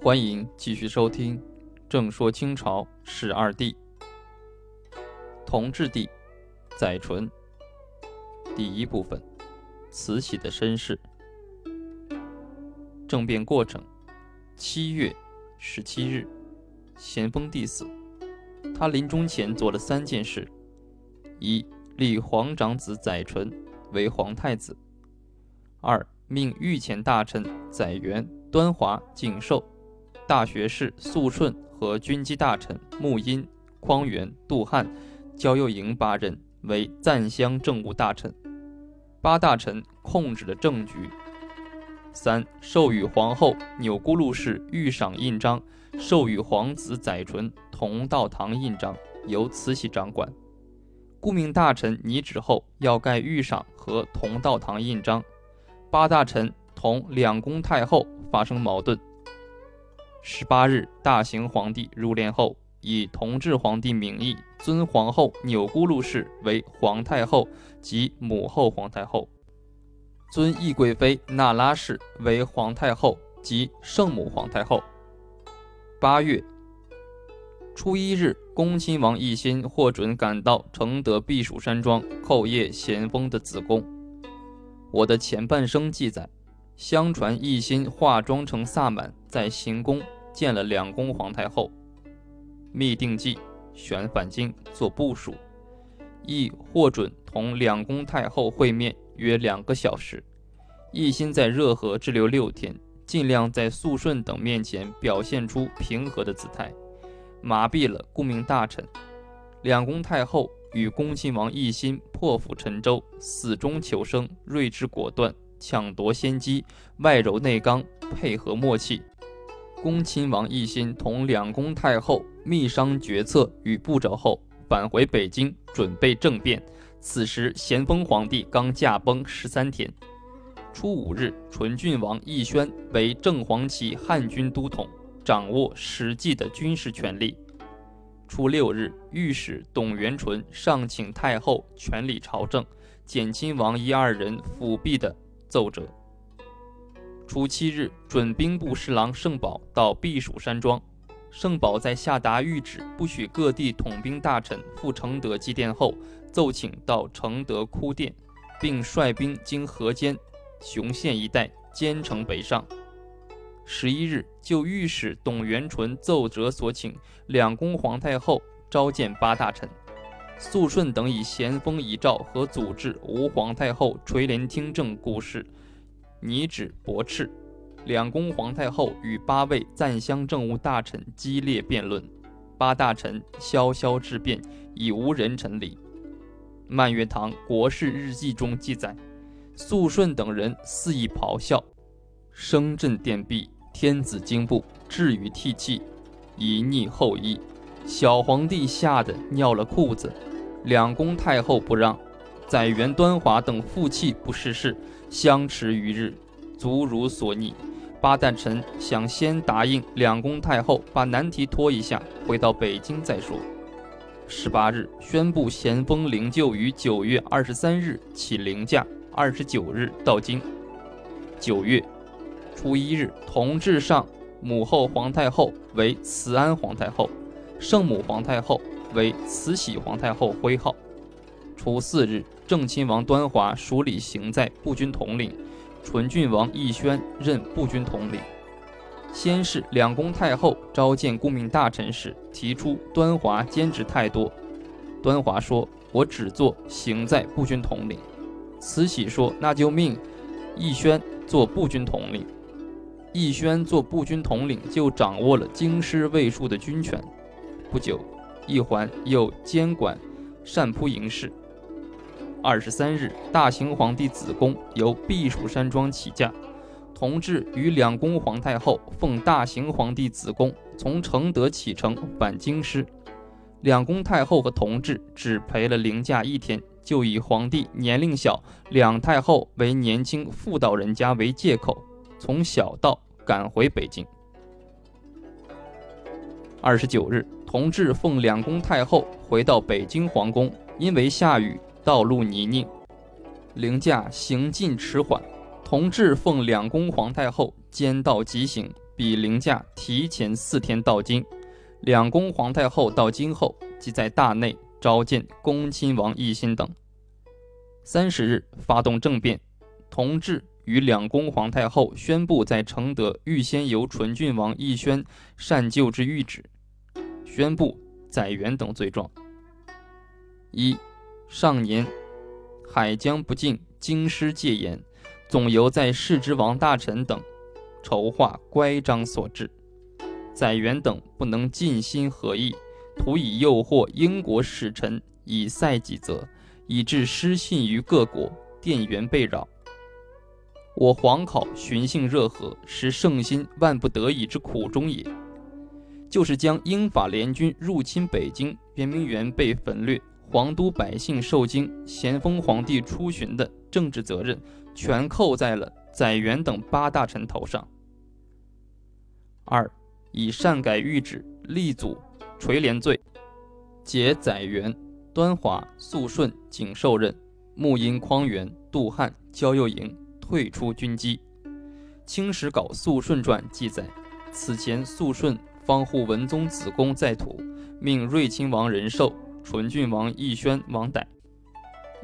欢迎继续收听《正说清朝十二帝》，同治帝载淳。第一部分：慈禧的身世。政变过程：七月十七日，咸丰帝死。他临终前做了三件事：一、立皇长子载淳为皇太子；二、命御前大臣载元、端华、景寿、大学士肃顺和军机大臣穆荫、匡源、杜汉、焦佑营八人为赞襄政务大臣。八大臣控制了政局。三、授予皇后钮钴禄氏御赏印章，授予皇子载淳同道堂印章，由慈禧掌管。顾命大臣拟旨后要盖御赏和同道堂印章。八大臣同两宫太后发生矛盾。十八日，大行皇帝入殓后，以同治皇帝名义尊皇后钮钴禄氏为皇太后及母后皇太后，尊懿贵妃那拉氏为皇太后及圣母皇太后。八月初一日，恭亲王奕欣获准赶到承德避暑山庄叩谒咸丰的子宫。我的前半生记载，相传奕欣化妆成萨满，在行宫见了两宫皇太后，密定计，选返京做部署，亦获准同两宫太后会面约两个小时。奕欣在热河滞留六天，尽量在肃顺等面前表现出平和的姿态，麻痹了顾命大臣。两宫太后。与恭亲王奕欣破釜沉舟、死中求生，睿智果断，抢夺先机，外柔内刚，配合默契。恭亲王奕欣同两宫太后密商决策与步骤后，返回北京准备政变。此时咸丰皇帝刚驾崩十三天。初五日，纯郡王奕轩为正黄旗汉军都统，掌握实际的军事权力。初六日，御史董元淳上请太后全理朝政，减亲王一二人辅弼的奏折。初七日，准兵部侍郎盛宝到避暑山庄，盛宝在下达谕旨不许各地统兵大臣赴承德祭奠后，奏请到承德哭奠，并率兵经河间、雄县一带兼程北上。十一日，就御史董元淳奏折所请，两宫皇太后召见八大臣，肃顺等以咸丰遗诏和祖制吴皇太后垂帘听政故事，拟旨驳斥。两宫皇太后与八位赞襄政务大臣激烈辩论，八大臣萧萧质辩，已无人臣理。满月堂国事日记中记载，肃顺等人肆意咆哮，声震殿壁。天子惊怖，至于涕泣，以逆后裔。小皇帝吓得尿了裤子。两宫太后不让，载元、端华等负气不识事，相持于日，足如所逆。八大臣想先答应两宫太后，把难题拖一下，回到北京再说。十八日宣布咸丰灵柩于九月二十三日起灵驾，二十九日到京。九月。初一日，同治上母后皇太后为慈安皇太后，圣母皇太后为慈禧皇太后徽号。初四日，正亲王端华署理行在步军统领，纯郡王奕轩任步军统领。先是两宫太后召见顾命大臣时，提出端华兼职太多。端华说：“我只做行在步军统领。”慈禧说：“那就命奕轩做步军统领。”奕轩做步军统领，就掌握了京师卫戍的军权。不久，奕环又监管善扑营事。二十三日，大行皇帝子宫由避暑山庄起驾，同治与两宫皇太后奉大行皇帝子宫从承德启程返京师。两宫太后和同治只陪了凌驾一天，就以皇帝年龄小，两太后为年轻妇道人家为借口。从小道赶回北京。二十九日，同治奉两宫太后回到北京皇宫，因为下雨，道路泥泞，凌驾行进迟缓。同治奉两宫皇太后兼道急行，比凌驾提前四天到京。两宫皇太后到京后，即在大内召见恭亲王奕欣等。三十日发动政变，同治与两宫皇太后宣布在承德预先由纯郡王奕轩善救之谕旨，宣布载元等罪状。一上年，海疆不敬京师戒严，总由在世之王大臣等筹划乖张所致。载元等不能尽心合意，图以诱惑英国使臣以塞己责，以致失信于各国，电源被扰。我皇考寻衅热河，实圣心万不得已之苦衷也。就是将英法联军入侵北京，圆明园被焚掠，皇都百姓受惊，咸丰皇帝出巡的政治责任，全扣在了载元等八大臣头上。二。以擅改谕旨，立祖垂帘罪，解载元、端华、肃顺、景寿任，穆因、匡源、杜汉、焦佑营退出军机。《清史稿·肃顺传》记载，此前肃顺方护文宗子宫在土，命睿亲王仁寿、纯郡王奕轩王逮，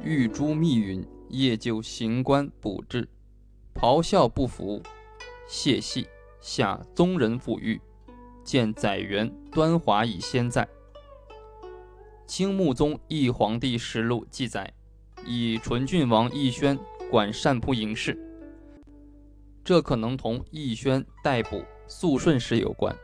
欲诛密云，夜就行官补治，咆哮不服，谢系下宗人抚谕。见载元、端华以先在。清穆宗义皇帝实录记载，以纯郡王奕轩管善扑营事，这可能同奕轩逮捕肃顺时有关。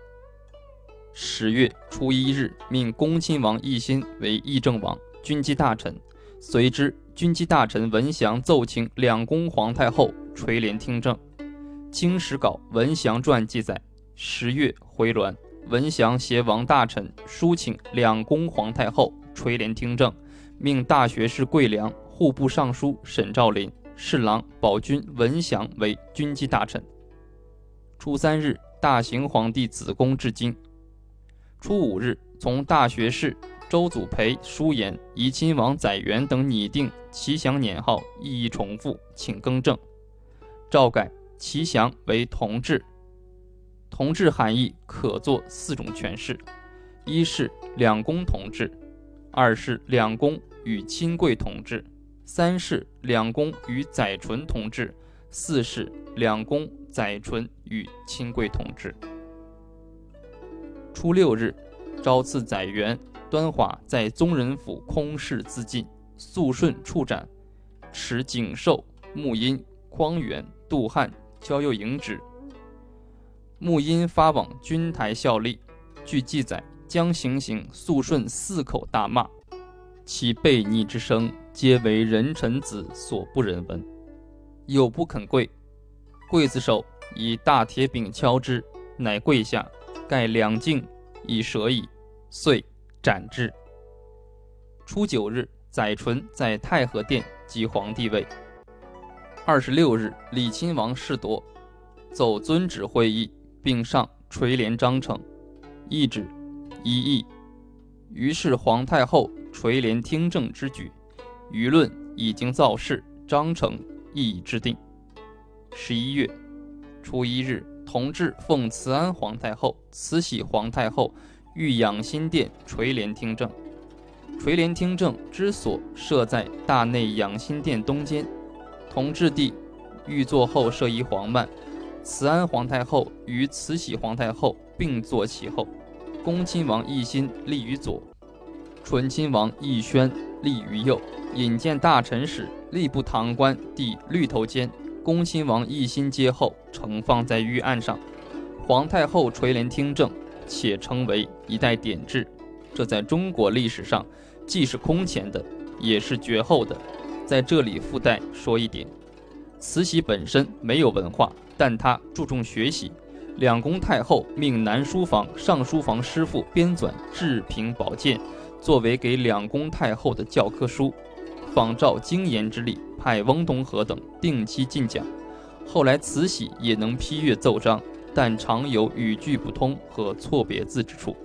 十月初一日，命恭亲王奕欣为议政王、军机大臣。随之，军机大臣文祥奏请两宫皇太后垂帘听政。《清史稿·文祥传》记载。十月回銮，文祥携王大臣书请两宫皇太后垂帘听政，命大学士桂良、户部尚书沈兆麟、侍郎保军文祥为军机大臣。初三日，大行皇帝子宫至京。初五日，从大学士周祖培书言，怡亲王载元等拟定齐祥年号，意义重复，请更正。诏改齐祥为同治。同治含义可作四种诠释：一是两宫同治，二是两宫与亲贵同治，三是两宫与载淳同治，四是两宫载淳与亲贵同治。初六日，朝赐载元、端华在宗人府空室自尽，肃顺处斩，持景寿、穆因、匡源、杜汉、焦佑营旨。穆因发往军台效力，据记载，将行刑肃顺四口大骂，其悖逆之声，皆为人臣子所不忍闻。有不肯跪，刽子手以大铁柄敲之，乃跪下，盖两颈已舍矣，遂斩之。初九日，载淳在太和殿即皇帝位。二十六日，李亲王侍铎奏遵旨会议。并上垂帘章程，懿旨一议。于是皇太后垂帘听政之举，舆论已经造势，章程亦已制定。十一月初一日，同治奉慈安皇太后、慈禧皇太后御养心殿垂帘听政。垂帘听政之所设在大内养心殿东间，同治帝御座后设一黄幔。慈安皇太后与慈禧皇太后并坐其后，恭亲王奕欣立于左，纯亲王奕轩立于右。引见大臣时，吏部堂官第绿头笺，恭亲王奕欣接后，呈放在御案上。皇太后垂帘听政，且称为一代典制。这在中国历史上，既是空前的，也是绝后的。在这里附带说一点。慈禧本身没有文化，但她注重学习。两宫太后命南书房、上书房师傅编纂《治平宝鉴》，作为给两宫太后的教科书。仿照经言之例，派翁同龢等定期进讲。后来慈禧也能批阅奏章，但常有语句不通和错别字之处。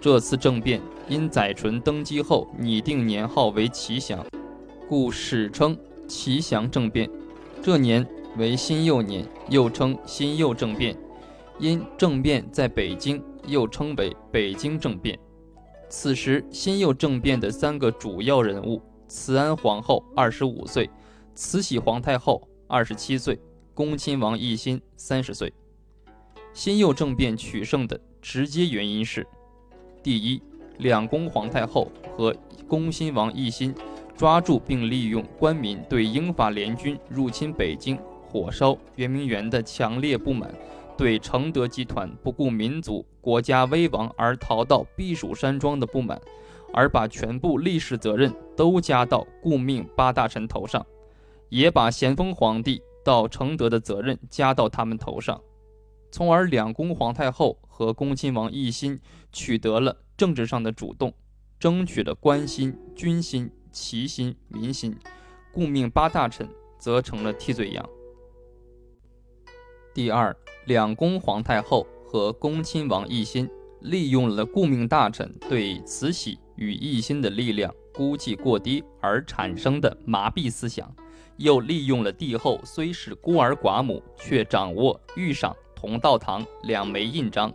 这次政变因载淳登基后拟定年号为祺祥，故史称。齐祥政变，这年为辛酉年，又称辛酉政变，因政变在北京，又称为北京政变。此时，新右政变的三个主要人物：慈安皇后二十五岁，慈禧皇太后二十七岁，恭亲王奕欣三十岁。新右政变取胜的直接原因是：第一，两宫皇太后和恭亲王奕欣抓住并利用官民对英法联军入侵北京、火烧圆明园的强烈不满。对承德集团不顾民族国家危亡而逃到避暑山庄的不满，而把全部历史责任都加到顾命八大臣头上，也把咸丰皇帝到承德的责任加到他们头上，从而两宫皇太后和恭亲王奕欣取得了政治上的主动，争取了官心、军心、齐心、民心，顾命八大臣则成了替罪羊。第二。两宫皇太后和恭亲王奕欣利用了顾命大臣对慈禧与奕欣的力量估计过低而产生的麻痹思想，又利用了帝后虽是孤儿寡母，却掌握御赏同道堂两枚印章。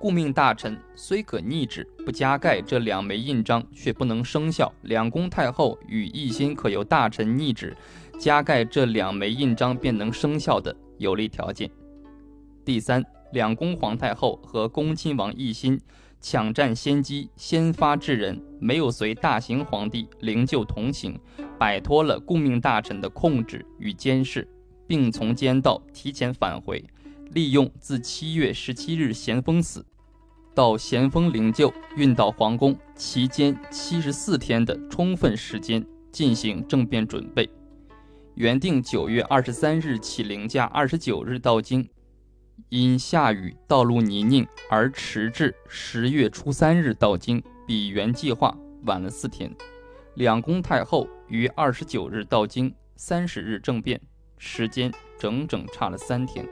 顾命大臣虽可逆旨不加盖这两枚印章，却不能生效。两宫太后与奕欣可由大臣逆旨加盖这两枚印章便能生效的有利条件。第三，两宫皇太后和恭亲王奕欣抢占先机，先发制人，没有随大行皇帝灵柩同行，摆脱了顾命大臣的控制与监视，并从监道提前返回，利用自七月十七日咸丰死到咸丰灵柩运到皇宫期间七十四天的充分时间进行政变准备。原定九月二十三日起灵驾，二十九日到京。因下雨，道路泥泞而迟至十月初三日到京，比原计划晚了四天。两宫太后于二十九日到京，三十日政变，时间整整差了三天，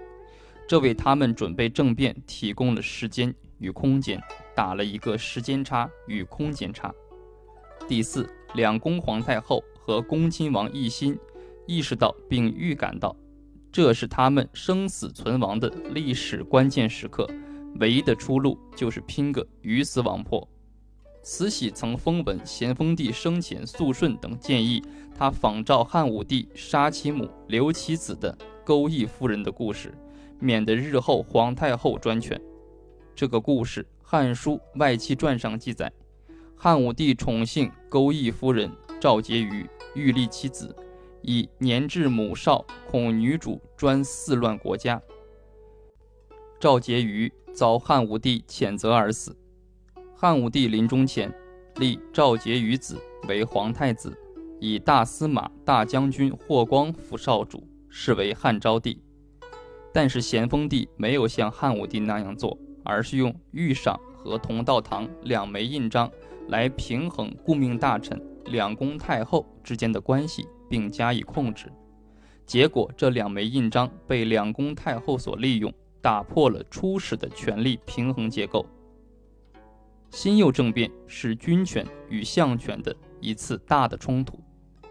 这为他们准备政变提供了时间与空间，打了一个时间差与空间差。第四，两宫皇太后和恭亲王奕欣意识到并预感到。这是他们生死存亡的历史关键时刻，唯一的出路就是拼个鱼死网破。慈禧曾封闻咸丰帝生前肃顺等建议，他仿照汉武帝杀其母留其子的钩弋夫人的故事，免得日后皇太后专权。这个故事，《汉书外戚传》上记载，汉武帝宠幸钩弋夫人赵婕妤，欲立其子。以年至母少，恐女主专肆乱国家。赵婕妤遭汉武帝谴责而死。汉武帝临终前立赵婕妤子为皇太子，以大司马、大将军霍光辅少主，是为汉昭帝。但是咸丰帝没有像汉武帝那样做，而是用御赏和同道堂两枚印章来平衡顾命大臣两宫太后之间的关系。并加以控制，结果这两枚印章被两宫太后所利用，打破了初始的权力平衡结构。辛酉政变是军权与相权的一次大的冲突，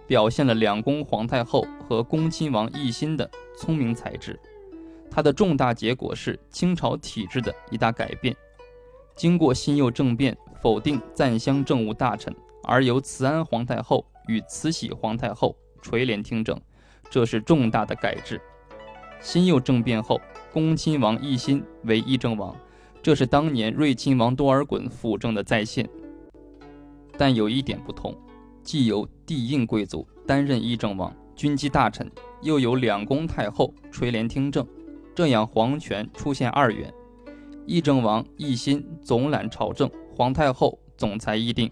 表现了两宫皇太后和恭亲王奕欣的聪明才智。它的重大结果是清朝体制的一大改变。经过辛酉政变，否定赞襄政务大臣，而由慈安皇太后与慈禧皇太后。垂帘听政，这是重大的改制。辛酉政变后，恭亲王奕欣为议政王，这是当年睿亲王多尔衮辅政的再现。但有一点不同，既由帝印贵族担任议政王、军机大臣，又有两宫太后垂帘听政，这样皇权出现二元。议政王奕欣总揽朝政，皇太后总裁议定。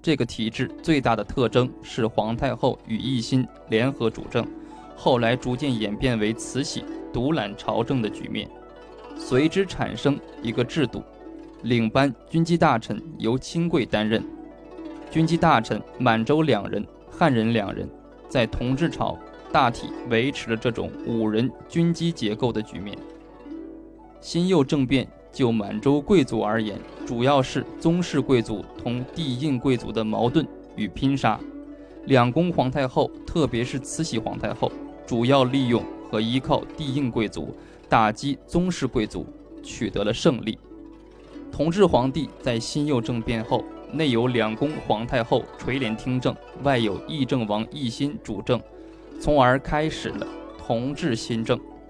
这个体制最大的特征是皇太后与奕欣联合主政，后来逐渐演变为慈禧独揽朝政的局面。随之产生一个制度：领班军机大臣由亲贵担任，军机大臣满洲两人，汉人两人，在同治朝大体维持了这种五人军机结构的局面。辛酉政变。就满洲贵族而言，主要是宗室贵族同帝印贵族的矛盾与拼杀。两宫皇太后，特别是慈禧皇太后，主要利用和依靠帝印贵族打击宗室贵族，取得了胜利。同治皇帝在新佑政变后，内有两宫皇太后垂帘听政，外有议政王奕欣主政，从而开始了同治新政。